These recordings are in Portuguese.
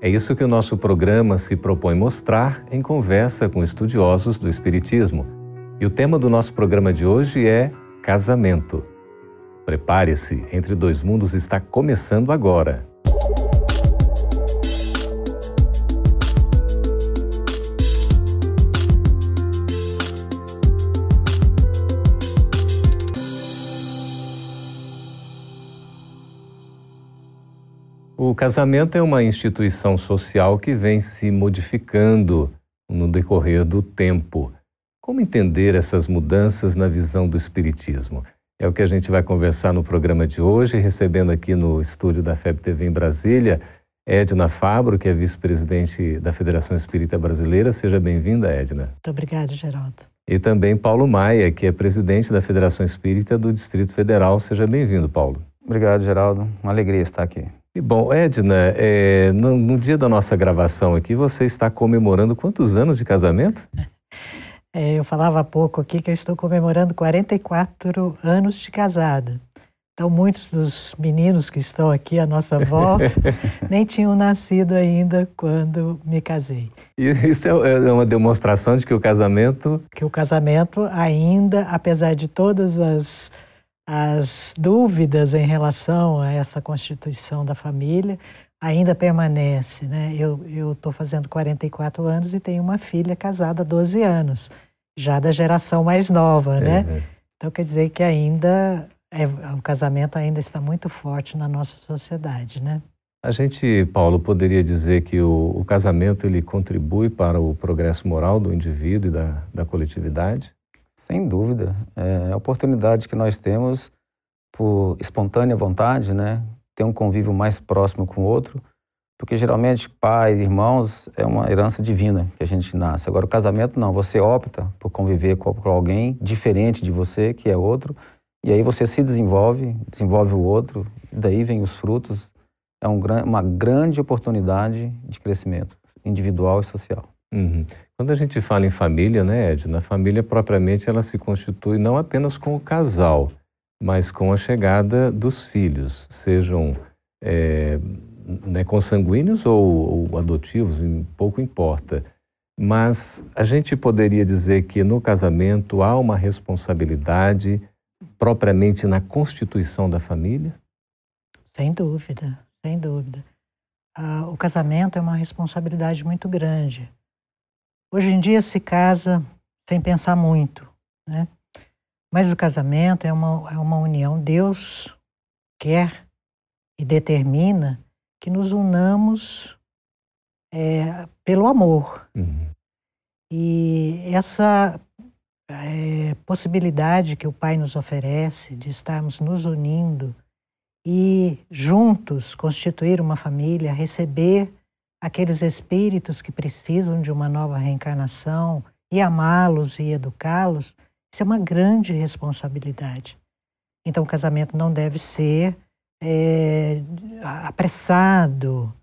É isso que o nosso programa se propõe mostrar em conversa com estudiosos do Espiritismo. E o tema do nosso programa de hoje é casamento. Prepare-se, Entre Dois Mundos está começando agora. O casamento é uma instituição social que vem se modificando no decorrer do tempo. Como entender essas mudanças na visão do Espiritismo? É o que a gente vai conversar no programa de hoje, recebendo aqui no estúdio da FEB TV em Brasília, Edna Fabro, que é vice-presidente da Federação Espírita Brasileira. Seja bem-vinda, Edna. Muito obrigada, Geraldo. E também Paulo Maia, que é presidente da Federação Espírita do Distrito Federal. Seja bem-vindo, Paulo. Obrigado, Geraldo. Uma alegria estar aqui. E bom, Edna, é, no, no, dia da nossa gravação aqui, você está comemorando quantos anos de casamento? É, eu falava há pouco aqui que eu estou comemorando 44 anos de casada. Então, muitos dos meninos que estão aqui à nossa volta nem tinham nascido ainda quando me casei. Isso é, é uma demonstração de que o casamento. Que o casamento ainda, apesar de todas as as dúvidas em relação a essa constituição da família ainda permanece, né? Eu estou fazendo 44 anos e tenho uma filha casada há 12 anos, já da geração mais nova, né? Uhum. Então quer dizer que ainda é, o casamento ainda está muito forte na nossa sociedade, né? A gente, Paulo, poderia dizer que o, o casamento ele contribui para o progresso moral do indivíduo e da, da coletividade? Sem dúvida. É a oportunidade que nós temos por espontânea vontade, né? Ter um convívio mais próximo com o outro. Porque geralmente pais, irmãos, é uma herança divina que a gente nasce. Agora, o casamento não. Você opta por conviver com alguém diferente de você, que é outro. E aí você se desenvolve, desenvolve o outro. Daí vem os frutos. É um, uma grande oportunidade de crescimento individual e social. Uhum. Quando a gente fala em família, né, Edna, a família propriamente ela se constitui não apenas com o casal, mas com a chegada dos filhos, sejam é, né, consanguíneos ou, ou adotivos, pouco importa. Mas a gente poderia dizer que no casamento há uma responsabilidade propriamente na constituição da família? Sem dúvida, sem dúvida. Ah, o casamento é uma responsabilidade muito grande. Hoje em dia se casa sem pensar muito, né? Mas o casamento é uma, é uma união. Deus quer e determina que nos unamos é, pelo amor. Uhum. E essa é, possibilidade que o Pai nos oferece de estarmos nos unindo e juntos constituir uma família, receber aqueles espíritos que precisam de uma nova reencarnação e amá-los e educá-los, isso é uma grande responsabilidade. Então, o casamento não deve ser é, apressado.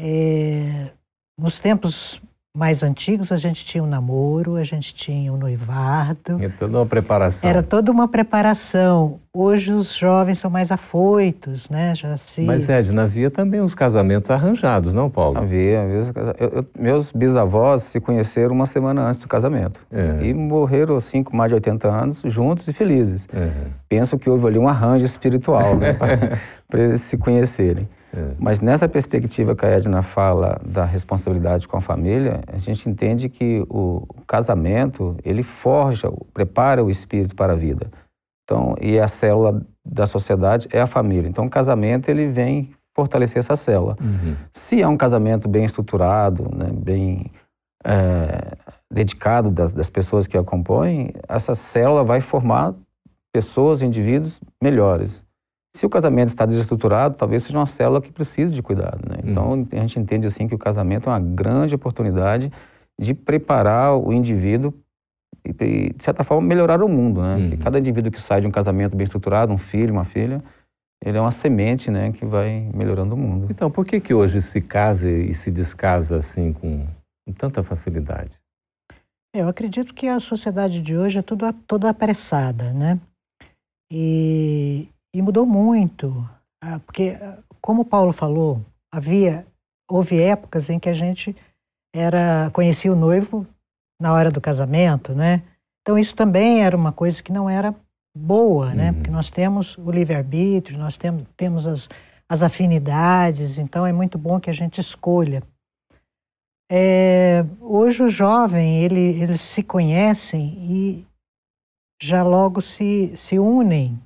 É, nos tempos mais antigos, a gente tinha o um namoro, a gente tinha o um noivado. É toda uma preparação. Era toda uma preparação. Hoje os jovens são mais afoitos, né? Já se... Mas, Edna, havia também os casamentos arranjados, não, Paulo? Havia. havia eu, eu, meus bisavós se conheceram uma semana antes do casamento. É. E morreram, assim, com mais de 80 anos, juntos e felizes. É. Penso que houve ali um arranjo espiritual, né? para eles se conhecerem. É. Mas nessa perspectiva que a Edna fala da responsabilidade com a família, a gente entende que o casamento, ele forja, prepara o espírito para a vida. Então, e a célula da sociedade é a família. Então, o casamento, ele vem fortalecer essa célula. Uhum. Se é um casamento bem estruturado, né, bem é, dedicado das, das pessoas que a compõem, essa célula vai formar pessoas, indivíduos melhores. Se o casamento está desestruturado, talvez seja uma célula que precise de cuidado. Né? Então, uhum. a gente entende assim que o casamento é uma grande oportunidade de preparar o indivíduo e, de certa forma, melhorar o mundo, né? Uhum. cada indivíduo que sai de um casamento bem estruturado, um filho, uma filha, ele é uma semente, né, que vai melhorando o mundo. Então, por que que hoje se casa e se descasa assim com, com tanta facilidade? Eu acredito que a sociedade de hoje é tudo, toda apressada, né? E, e mudou muito, ah, porque, como o Paulo falou, havia, houve épocas em que a gente era conhecia o noivo na hora do casamento, né? Então isso também era uma coisa que não era boa, né? Uhum. Porque nós temos o livre-arbítrio, nós temos, temos as, as afinidades, então é muito bom que a gente escolha. É, hoje o jovem, ele, eles se conhecem e já logo se, se unem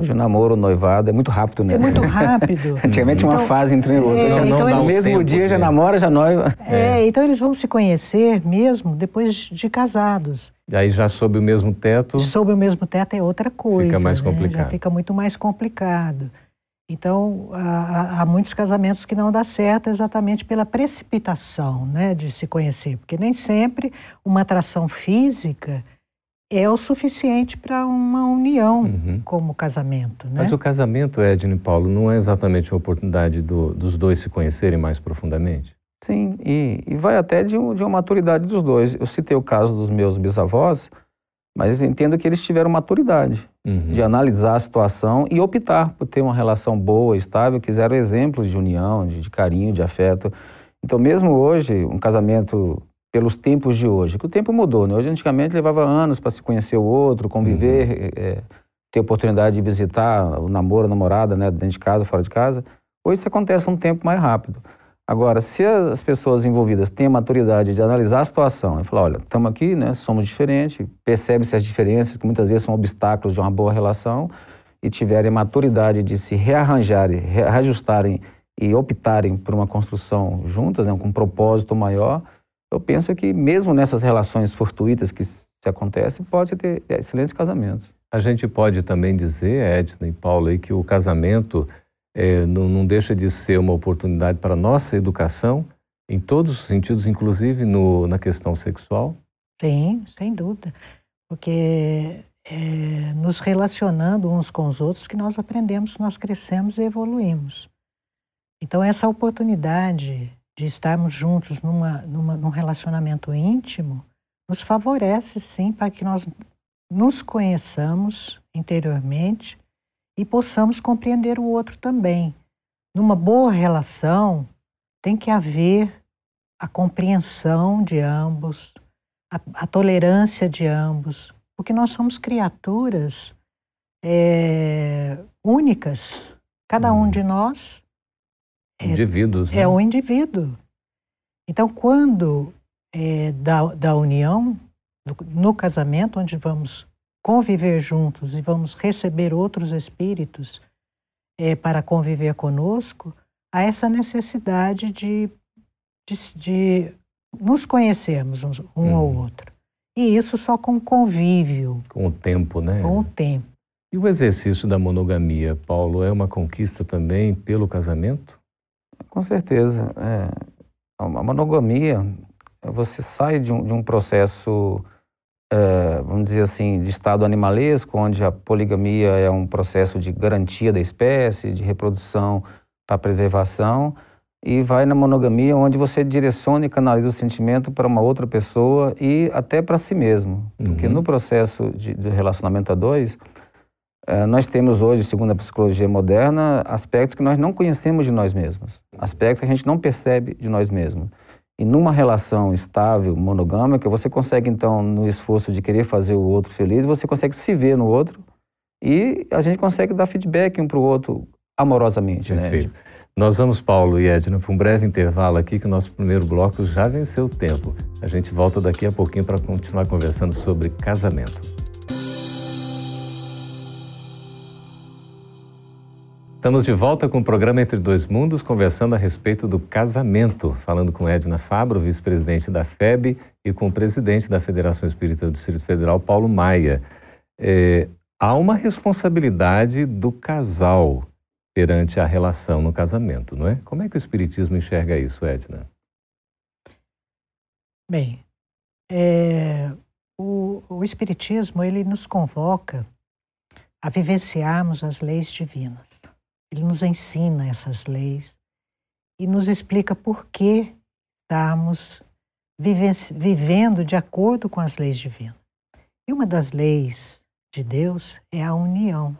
Hoje o namoro, o noivado é muito rápido, né? É muito rápido. Antigamente então, uma fase entre. É, já então não eles, no mesmo dia já namora, já noiva. É, é, então eles vão se conhecer mesmo depois de casados. E aí já sob o mesmo teto? Sob o mesmo teto é outra coisa. Fica mais né? complicado. Já fica muito mais complicado. Então, há, há, muitos casamentos que não dá certo exatamente pela precipitação né, de se conhecer, porque nem sempre uma atração física é o suficiente para uma união uhum. como casamento. Né? Mas o casamento, Edna e Paulo, não é exatamente a oportunidade do, dos dois se conhecerem mais profundamente? Sim, e, e vai até de, um, de, uma maturidade dos dois. Eu citei o caso dos meus bisavós, mas entendo que eles tiveram maturidade uhum. de analisar a situação e optar por ter uma relação boa, estável, quiseram exemplos de união, de, de carinho, de afeto. Então, mesmo hoje, um casamento pelos tempos de hoje. Que o tempo mudou, né? Hoje, antigamente, levava anos para se conhecer o outro, conviver, uhum. é, ter oportunidade de visitar o namoro, a namorada, né? Dentro de casa, fora de casa. Hoje isso acontece um tempo mais rápido. Agora, se as pessoas envolvidas têm a maturidade de analisar a situação e falar, olha, estamos aqui, né? Somos diferentes, percebe-se as diferenças, que muitas vezes são obstáculos de uma boa relação, e tiverem a maturidade de se rearranjarem, reajustarem e optarem por uma construção juntas, né? com um propósito maior, eu penso que mesmo nessas relações fortuitas que se acontecem, pode ter excelentes casamentos. A gente pode também dizer, Edna e Paulo, aí, que o casamento é, não, não, deixa de ser uma oportunidade para a nossa educação, em todos os sentidos, inclusive no, na questão sexual? Sim, sem dúvida. Porque é, nos relacionando uns com os outros que nós aprendemos, nós crescemos e evoluímos. Então, essa oportunidade de estarmos juntos numa, numa, num relacionamento íntimo, nos favorece sim para que nós nos conheçamos interiormente e possamos compreender o outro também. Numa boa relação, tem que haver a compreensão de ambos, a, a tolerância de ambos, porque nós somos criaturas é, únicas. Cada um uhum. de nós indivíduos. É, né? é o indivíduo. Então, quando é, da, da união, do, no casamento, onde vamos conviver juntos e vamos receber outros espíritos é, para conviver conosco, há essa necessidade de, de, de nos conhecermos um, um ao uhum. outro. E isso só com convívio. Com o tempo, né? Com o tempo. E o exercício da monogamia, Paulo, é uma conquista também pelo casamento? Com certeza. É, a monogamia, você sai de um, de um processo, é, vamos dizer assim, de estado animalesco, onde a poligamia é um processo de garantia da espécie, de reprodução para preservação, e vai na monogamia, onde você direciona e canaliza o sentimento para uma outra pessoa e até para si mesmo. Uhum. Porque no processo de, de relacionamento a dois, nós temos hoje, segundo a psicologia moderna, aspectos que nós não conhecemos de nós mesmos, aspectos que a gente não percebe de nós mesmos. E numa relação estável, monogâmica, você consegue então, no esforço de querer fazer o outro feliz, você consegue se ver no outro e a gente consegue dar feedback um para o outro amorosamente. Né? Perfeito. Né? Nós vamos, Paulo e Edna, para um breve intervalo aqui, que o nosso primeiro bloco já venceu o tempo. A gente volta daqui a pouquinho para continuar conversando sobre casamento. Estamos de volta com o programa Entre Dois Mundos, conversando a respeito do casamento, falando com Edna Fabro, vice-presidente da FEB, e com o presidente da Federação Espírita do Distrito Federal, Paulo Maia. É, há uma responsabilidade do casal perante a relação no casamento, não é? Como é que o Espiritismo enxerga isso, Edna? Bem, é, o, o Espiritismo ele nos convoca a vivenciarmos as leis divinas. Ele nos ensina essas leis e nos explica por que estamos vivendo de acordo com as leis divinas. E uma das leis de Deus é a união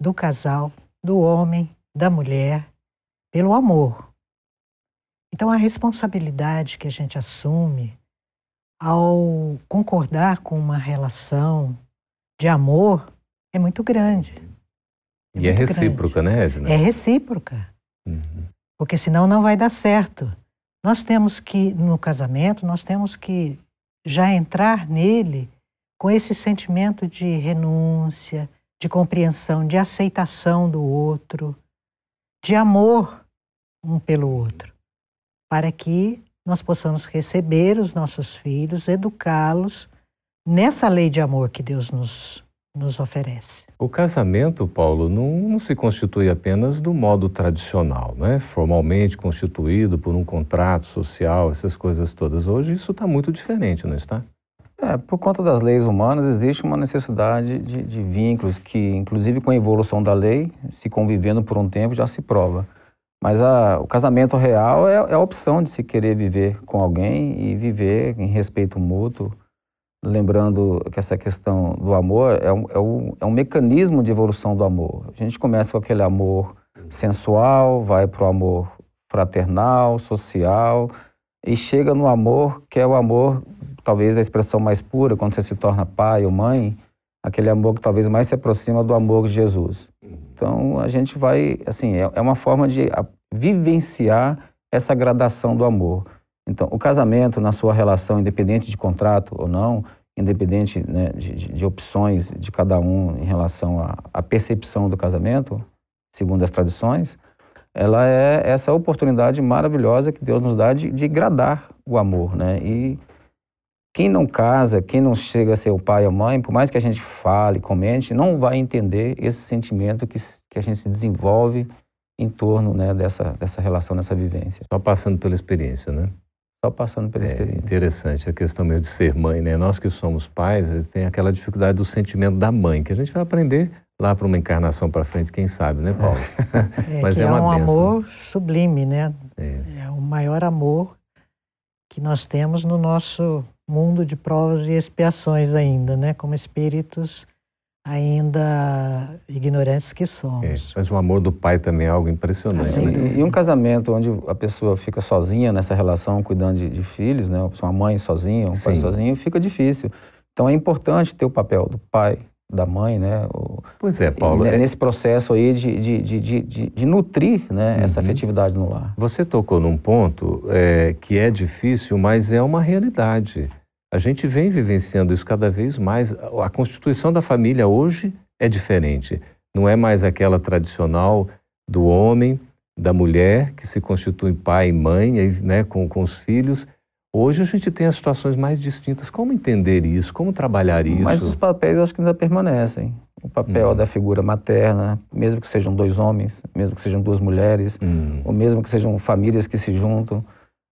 do casal, do homem, da mulher, pelo amor. Então, a responsabilidade que a gente assume ao concordar com uma relação de amor é muito grande. É e é recíproca, grande. né, Edna? É recíproca. Uhum. Porque senão não vai dar certo. Nós temos que, no casamento, nós temos que já entrar nele com esse sentimento de renúncia, de compreensão, de aceitação do outro, de amor um pelo outro, para que nós possamos receber os nossos filhos, educá-los nessa lei de amor que Deus nos, nos oferece. O casamento, Paulo, não, não, se constitui apenas do modo tradicional, né? formalmente constituído por um contrato social, essas coisas todas. Hoje isso está muito diferente, não está? É, por conta das leis humanas, existe uma necessidade de, de, vínculos que, inclusive com a evolução da lei, se convivendo por um tempo, já se prova. Mas a, o casamento real é, é, a opção de se querer viver com alguém e viver em respeito mútuo. Lembrando que essa questão do amor é um, é um, é um mecanismo de evolução do amor. A gente começa com aquele amor sensual, vai para o amor fraternal, social, e chega no amor que é o amor talvez a expressão mais pura, quando você se torna pai ou mãe, aquele amor que talvez mais se aproxima do amor de Jesus. Então, a gente vai, assim, é, é uma forma de vivenciar essa gradação do amor. Então, o casamento, na sua relação, independente de contrato ou não, independente né, de, de, opções de cada um em relação à, percepção do casamento, segundo as tradições, ela é essa oportunidade maravilhosa que Deus nos dá de, de gradar o amor, né? E quem não casa, quem não chega a ser o pai ou mãe, por mais que a gente fale, comente, não vai entender esse sentimento que, que a gente se desenvolve em torno né, dessa, dessa relação, dessa vivência. Só passando pela experiência, né? Só passando pela é, experiência. Interessante a questão mesmo de ser mãe, né? Nós que somos pais, tem aquela dificuldade do sentimento da mãe, que a gente vai aprender lá para uma encarnação para frente, quem sabe, né, Paulo? É, Mas é, é um amor sublime, né? É. é o maior amor que nós temos no nosso mundo de provas e expiações ainda, né? Como espíritos ainda ignorantes que somos. É, mas o amor do pai também é algo impressionante. Ah, né? E um casamento onde a pessoa fica sozinha nessa relação, cuidando de, de filhos, né? Uma mãe sozinha, um Sim. pai sozinho, fica difícil. Então é importante ter o papel do pai, da mãe, né? O, pois é, Paulo. E, é... Nesse processo aí de, de, de, de, de nutrir né, uhum. essa afetividade no lar. Você tocou num ponto é, que é difícil, mas é uma realidade. A gente vem vivenciando isso cada vez mais. A constituição da família hoje é diferente. Não é mais aquela tradicional do homem, da mulher, que se constitui pai e mãe né, com, com os filhos Hoje a gente tem as situações mais distintas. Como entender isso? Como trabalhar isso? Mas os papéis eu acho que ainda permanecem. O papel uhum. da figura materna, mesmo que sejam dois homens, mesmo que sejam duas mulheres, uhum. ou mesmo que sejam famílias que se juntam.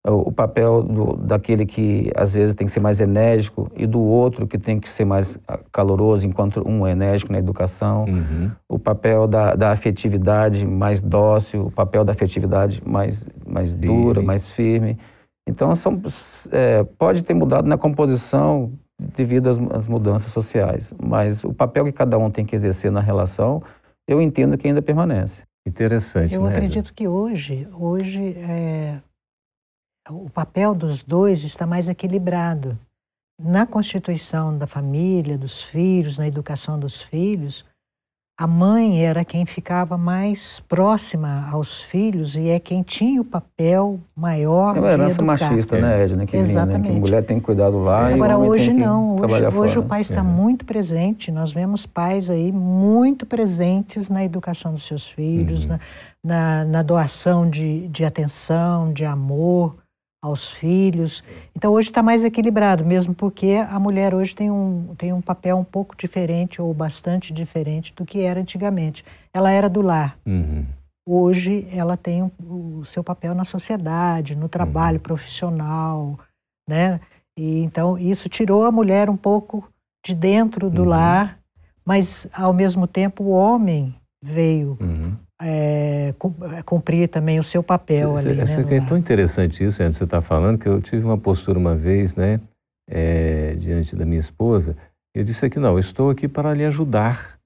O, papel do, daquele que às vezes tem que ser mais enérgico e do outro que tem que ser mais ah, caloroso, enquanto um é enérgico na educação. Uhum. O papel da, da afetividade mais dócil, o papel da afetividade mais, mais dura, mais firme. Então, são, é, pode ter mudado na composição devido às, às, mudanças sociais, mas o papel que cada um tem que exercer na relação, eu entendo que ainda permanece. Interessante, Eu né, acredito que hoje, hoje é, o papel dos dois está mais equilibrado. Na constituição da família, dos filhos, na educação dos filhos, a mãe era quem ficava mais próxima aos filhos e é quem tinha o papel maior. É uma herança machista, né, Edna? Que Exatamente. Vinha, né? Que a mulher tem cuidado lá. Agora, hoje não. Hoje, hoje o pai está é. muito presente. Nós vemos pais aí muito presentes na educação dos seus filhos, uhum. na, na, na, doação de, de atenção, de amor aos filhos. Então hoje está mais equilibrado, mesmo porque a mulher hoje tem um, tem um papel um pouco diferente ou bastante diferente do que era antigamente. Ela era do lar. Uhum. Hoje ela tem o, seu papel na sociedade, no trabalho uhum. profissional, né? E então isso tirou a mulher um pouco de dentro do uhum. lar, mas ao mesmo tempo o homem veio uhum. É, cumprir também o seu papel cê, ali. Cê, né, é tão interessante isso, antes você está falando, que eu tive uma postura uma vez, né, é, diante da minha esposa, eu disse aqui, não, eu estou aqui para lhe ajudar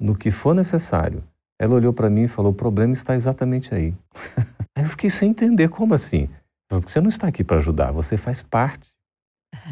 no que for necessário. Ela olhou para mim e falou, o problema está exatamente aí. aí eu fiquei sem entender, como assim? Você não está aqui para ajudar, você faz parte.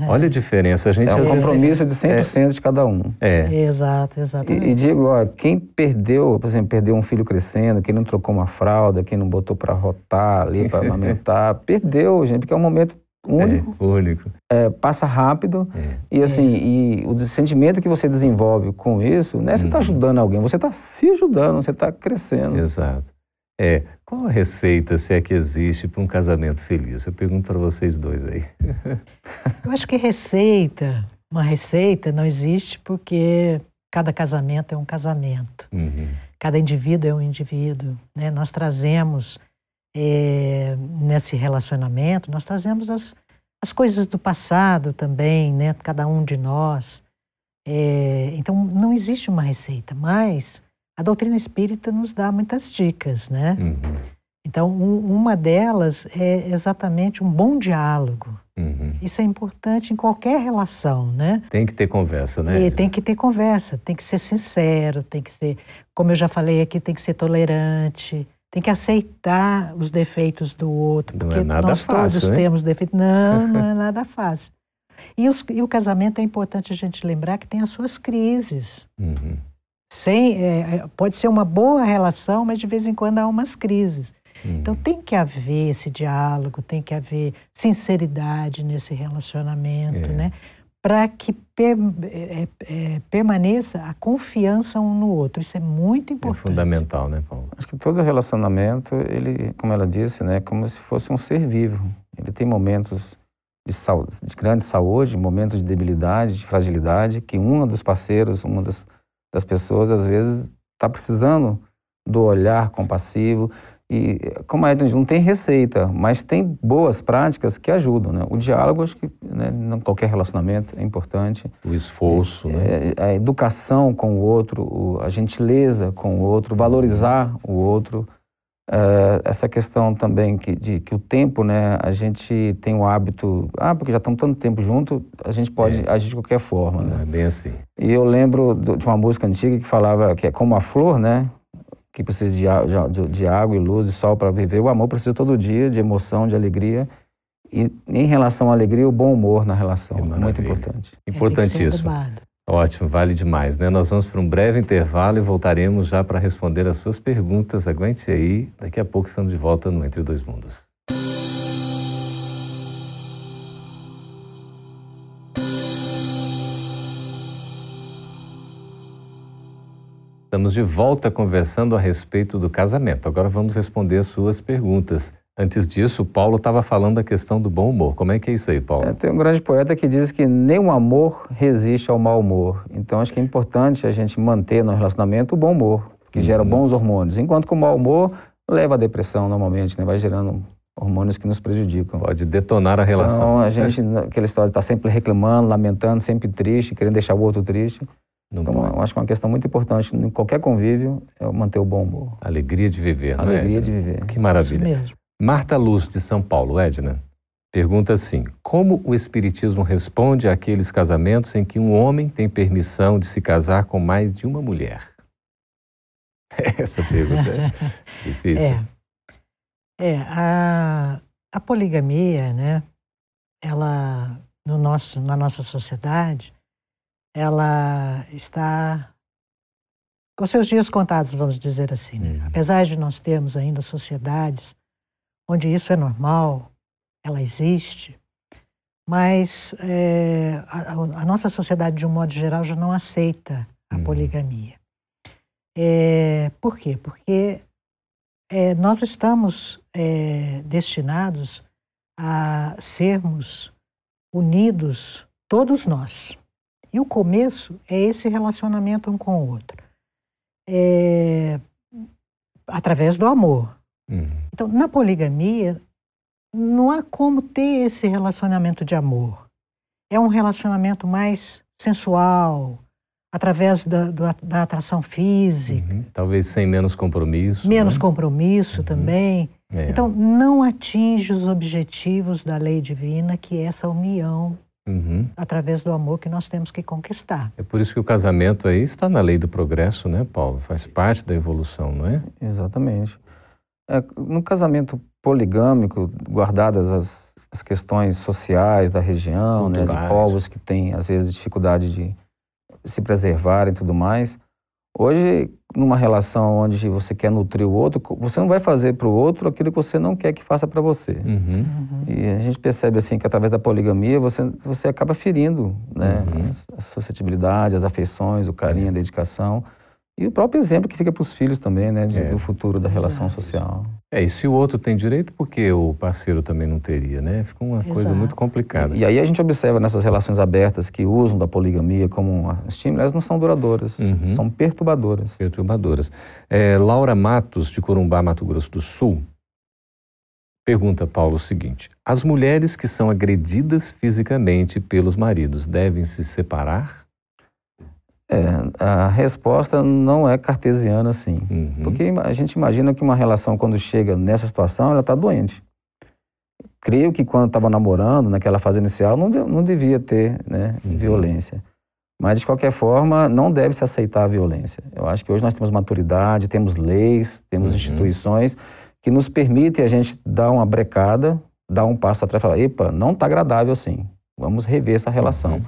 Olha a diferença. A gente, é um compromisso de 100% é, de cada um. É. Exato, exatamente. E, e, digo, ó, quem perdeu, por exemplo, perdeu um filho crescendo, quem não trocou uma fralda, quem não botou para rotar ali, para amamentar, perdeu, gente, porque é um momento único. É, único. É, passa rápido. É. E assim, e o sentimento que você desenvolve com isso, não é você está uhum. ajudando alguém, você está se ajudando, você está crescendo. Exato. É, qual a receita, se é que existe, para um casamento feliz? Eu pergunto para vocês dois aí. Eu acho que receita, uma receita não existe porque cada casamento é um casamento. Uhum. Cada indivíduo é um indivíduo. Né? Nós trazemos é, nesse relacionamento, nós trazemos as, as coisas do passado também, né? cada um de nós. É, então, não existe uma receita, mas a doutrina espírita nos dá muitas dicas, né? Uhum. Então, um, uma delas é exatamente um bom diálogo. Uhum. Isso é importante em qualquer relação, né? Tem que ter conversa, né? E tem que ter conversa, tem que ser sincero, tem que ser, como eu já falei aqui, tem que ser tolerante, tem que aceitar os defeitos do outro, não porque é nós fácil, todos temos defeitos. Não, não é nada fácil. E, os, e, o casamento é importante a gente lembrar que tem as suas crises. Uhum. Sem, é, é, pode ser uma boa relação, mas de vez em quando há umas crises. Uhum. Então tem que haver esse diálogo, tem que haver sinceridade nesse relacionamento, é. né? Para que per, é, é, permaneça a confiança um no outro. Isso é muito é importante. É fundamental, né, Paulo? Acho que todo relacionamento, ele, como ela disse, né, é como se fosse um ser vivo. Ele tem momentos de, saúde, de grande saúde, momentos de debilidade, de fragilidade, que um dos parceiros, uma das das pessoas, às vezes, está precisando do olhar compassivo. E, como a Edna não tem receita, mas tem boas práticas que ajudam. Né? O diálogo, acho que né, em qualquer relacionamento é importante. O esforço, é, né? É, a educação com o outro, a gentileza com o outro, valorizar o outro. Uh, essa questão também que, de que o tempo, né, a gente tem o hábito, ah, porque já estamos tanto tempo junto, a gente pode é. agir de qualquer forma, né? É bem assim. E eu lembro de uma música antiga que falava que é como a flor, né, que precisa de, de, de água e luz e sol para viver. O amor precisa todo dia de emoção, de alegria. E em relação à alegria, o bom humor na relação. É muito importante. Importantíssimo. Ótimo, vale demais, né? Nós vamos para um breve intervalo e voltaremos já para responder as suas perguntas. Aguente aí, daqui a pouco estamos de volta no Entre Dois Mundos. Estamos de volta conversando a respeito do casamento. Agora vamos responder as suas perguntas. Antes disso, o Paulo estava falando da questão do bom humor. Como é que é isso aí, Paulo? É, tem um grande poeta que diz que nem o amor resiste ao mau humor. Então, acho que é importante a gente manter no relacionamento o bom humor, que uhum. gera bons hormônios. Enquanto que o mau humor leva à depressão, normalmente, né? vai gerando hormônios que nos prejudicam. Pode detonar a relação. Então, a gente, aquela história de estar tá sempre reclamando, lamentando, sempre triste, querendo deixar o outro triste. Não então, pode. eu acho que é uma questão muito importante em qualquer convívio é manter o bom humor. Alegria de viver, não Alegria é? Alegria de viver. Que maravilha. Isso mesmo. Marta Luz, de São Paulo, Edna, pergunta assim: Como o Espiritismo responde àqueles casamentos em que um homem tem permissão de se casar com mais de uma mulher? Essa pergunta é difícil. É, é a, a poligamia, né? Ela, no nosso, na nossa sociedade, ela está com seus dias contados, vamos dizer assim. Né? Uhum. Apesar de nós termos ainda sociedades onde isso é normal, ela existe, mas é, a, a, nossa sociedade, de um modo geral, já não aceita a uhum. poligamia. É, por quê? Porque é, nós estamos destinados a sermos unidos, todos nós. E o começo é esse relacionamento um com o outro. Através do amor. Uhum. Então, na poligamia, não há como ter esse relacionamento de amor. é um relacionamento mais sensual, através da, da atração física. Uhum. Talvez sem menos compromisso. Menos né? compromisso uhum. também. É. Então, não atinge os objetivos da lei divina, que é essa união uhum. através do amor que nós temos que conquistar. É por isso que o casamento aí está na lei do progresso, né, Paulo? Faz parte da evolução, não é? Exatamente. É, no casamento poligâmico, guardadas as, as questões sociais da região, né, de povos que têm, às vezes, dificuldade de se preservarem e tudo mais, Hoje, numa relação onde você quer nutrir o outro, você não vai fazer para o outro aquilo que você não quer que faça para você. Uhum. Uhum. E a gente percebe assim que através da poligamia você, você acaba ferindo né, uhum. a suscetibilidade, as afeições, o carinho, a dedicação. E o próprio exemplo que fica para os filhos também, né, de, é. do futuro da relação social. É, e se o outro tem direito, por que o parceiro também não teria, né? Fica uma Exato. coisa muito complicada. E, e, aí a gente observa nessas relações abertas que usam da poligamia como um estímulo, elas não são duradouras, uhum. são perturbadoras. Perturbadoras. É, Laura Matos, de Corumbá, Mato Grosso do Sul, pergunta Paulo o seguinte: as mulheres que são agredidas fisicamente pelos maridos devem se separar? É, a resposta não é cartesiana assim. Uhum. Porque a gente imagina que uma relação, quando chega nessa situação, ela está doente. Creio que quando estava namorando, naquela fase inicial, não, não devia ter né, uhum. violência. Mas, de qualquer forma, não deve se aceitar a violência. Eu acho que hoje nós temos maturidade, temos leis, temos uhum. instituições que nos permitem a gente dar uma brecada, dar um passo atrás e falar: epa, não está agradável assim. Vamos rever essa relação. Uhum.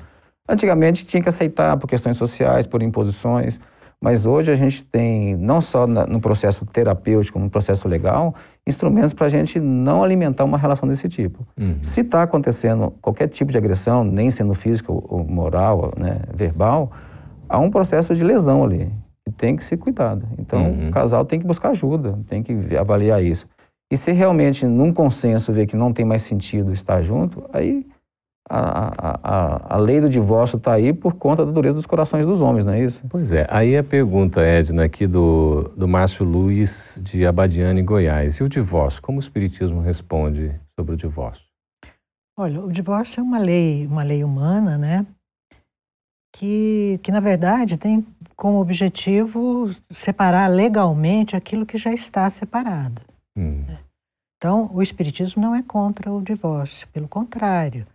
Antigamente tinha que aceitar por questões sociais, por imposições, mas hoje a gente tem, não só no processo terapêutico, no processo legal, instrumentos para a gente não alimentar uma relação desse tipo. Uhum. Se está acontecendo qualquer tipo de agressão, nem sendo física ou moral, né, verbal, há um processo de lesão ali, que tem que ser cuidado. Então, uhum. o casal tem que buscar ajuda, tem que avaliar isso. E se realmente, num consenso, ver que não tem mais sentido estar junto, aí a, a, a lei do divórcio está aí por conta da dureza dos corações dos homens, não é isso? Pois é. Aí a pergunta, Edna, aqui do, do Márcio Luiz, de Abadiane, Goiás. E o divórcio? Como o Espiritismo responde sobre o divórcio? Olha, o divórcio é uma lei, uma lei humana, né? Que, que, na verdade, tem como objetivo separar legalmente aquilo que já está separado. Hum. Né? Então, o Espiritismo não é contra o divórcio, pelo contrário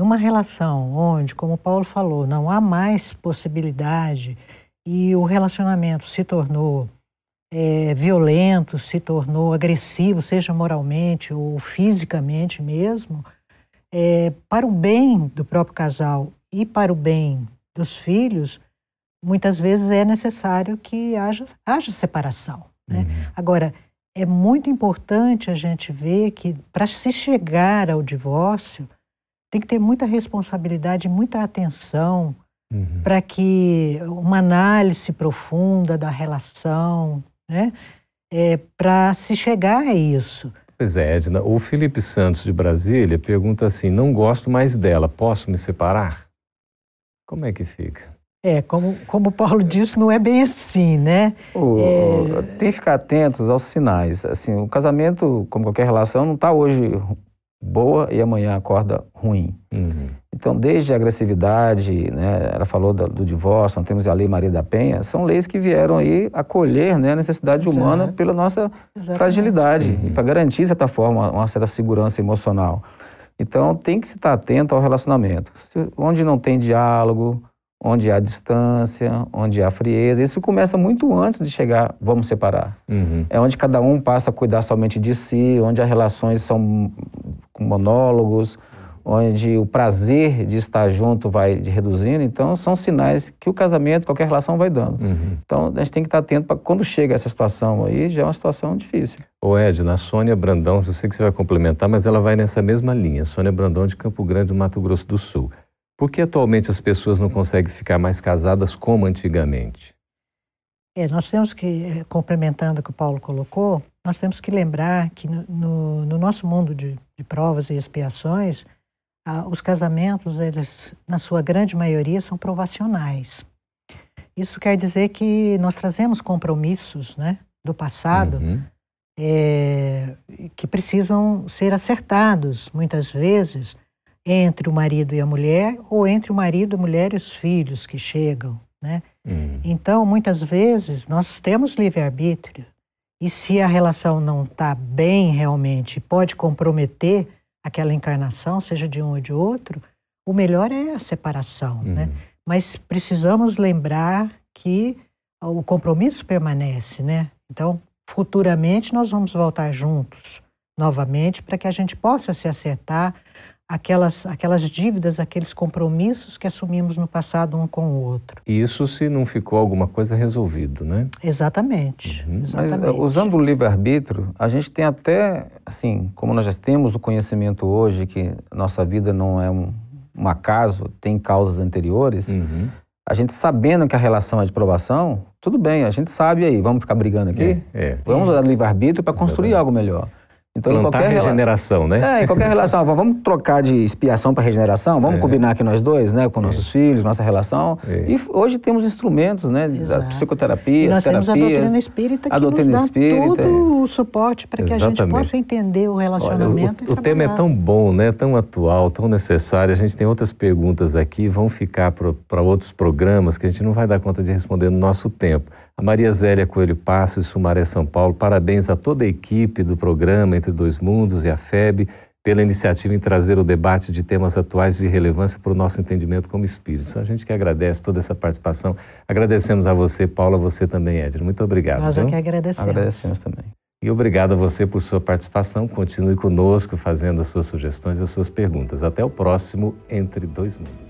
numa relação onde, como Paulo falou, não há mais possibilidade e o relacionamento se tornou é, violento, se tornou agressivo, seja moralmente ou fisicamente mesmo, é, para o bem do próprio casal e para o bem dos filhos, muitas vezes é necessário que haja, haja separação. Né? Uhum. Agora, é muito importante a gente ver que para se chegar ao divórcio, tem que ter muita responsabilidade, muita atenção uhum. para que uma análise profunda da relação, né, é, para se chegar a isso. Pois é, Edna. O Felipe Santos de Brasília pergunta assim: não gosto mais dela, posso me separar? Como é que fica? É, como, como o Paulo disse, não é bem assim, né? O, é... Tem que ficar atentos aos sinais. Assim, o casamento, como qualquer relação, não está hoje boa e amanhã acorda ruim. Uhum. Então, desde a agressividade, né, ela falou do, do, divórcio, nós temos a Lei Maria da Penha, são leis que vieram aí acolher né, a necessidade Exato. humana pela nossa Exatamente. fragilidade uhum. e para garantir, de certa forma, uma certa segurança emocional. Então, tem que se estar atento ao relacionamento. Onde não tem diálogo, onde há distância, onde há frieza. Isso começa muito antes de chegar, vamos separar. Uhum. É onde cada um passa a cuidar somente de si, onde as relações são com monólogos, onde o prazer de estar junto vai reduzindo. Então, são sinais que o casamento, qualquer relação vai dando. Uhum. Então, a gente tem que estar atento para quando chega essa situação aí, já é uma situação difícil. Ô Ed, na Sônia Brandão, eu sei que você vai complementar, mas ela vai nessa mesma linha. Sônia Brandão de Campo Grande, do Mato Grosso do Sul. Por que atualmente as pessoas não conseguem ficar mais casadas como antigamente? É, nós temos que, é, complementando o que o Paulo colocou, nós temos que lembrar que no, no, no nosso mundo de, de, provas e expiações, ah, os casamentos, eles, na sua grande maioria, são provacionais. Isso quer dizer que nós trazemos compromissos né, do passado uhum. é, que precisam ser acertados, muitas vezes, entre o marido e a mulher ou entre o marido, a mulher e os filhos que chegam, né? Hum. Então, muitas vezes, nós temos livre-arbítrio e se a relação não está bem realmente, pode comprometer aquela encarnação, seja de um ou de outro, o melhor é a separação, né? Uhum. Mas precisamos lembrar que o compromisso permanece, né? Então, futuramente nós vamos voltar juntos novamente para que a gente possa se acertar aquelas, aquelas dívidas, aqueles compromissos que assumimos no passado um com o outro. Isso se não ficou alguma coisa resolvido, né? Exatamente. Uhum. exatamente. Mas eh, usando o livre-arbítrio, a gente tem até, assim, como nós já temos o conhecimento hoje que nossa vida não é um, um acaso, tem causas anteriores, uhum. a gente sabendo que a relação é de provação, tudo bem, a gente sabe aí, vamos ficar brigando aqui? É, é. Vamos usar livre-arbítrio para construir algo melhor. Então, Plantar qualquer regeneração, né? É, em qualquer relação. vamos trocar de expiação para regeneração, vamos é. combinar aqui nós dois, né? Com nossos é. filhos, nossa relação. É. E hoje temos instrumentos, né? Da psicoterapia, e nós terapias, temos a doutrina espírita que a doutrina nos dá espírita, todo o suporte para que a gente possa entender o relacionamento Olha, o, o tema é tão bom, né? Tão atual, tão necessário. A gente tem outras perguntas aqui, vão ficar para outros programas que a gente não vai dar conta de responder no nosso tempo. A Maria Zélia Coelho Passos, Sumaré São Paulo, parabéns a toda a equipe do programa Entre Dois Mundos e a FEB pela iniciativa em trazer o debate de temas atuais de relevância para o nosso entendimento como espíritos. A gente que agradece toda essa participação. Agradecemos a você, Paula, a você também, Edna. Muito obrigado. Nós é que agradecemos. Agradecemos também. E obrigado a você por sua participação. Continue conosco fazendo as suas sugestões e as suas perguntas. Até o próximo Entre Dois Mundos.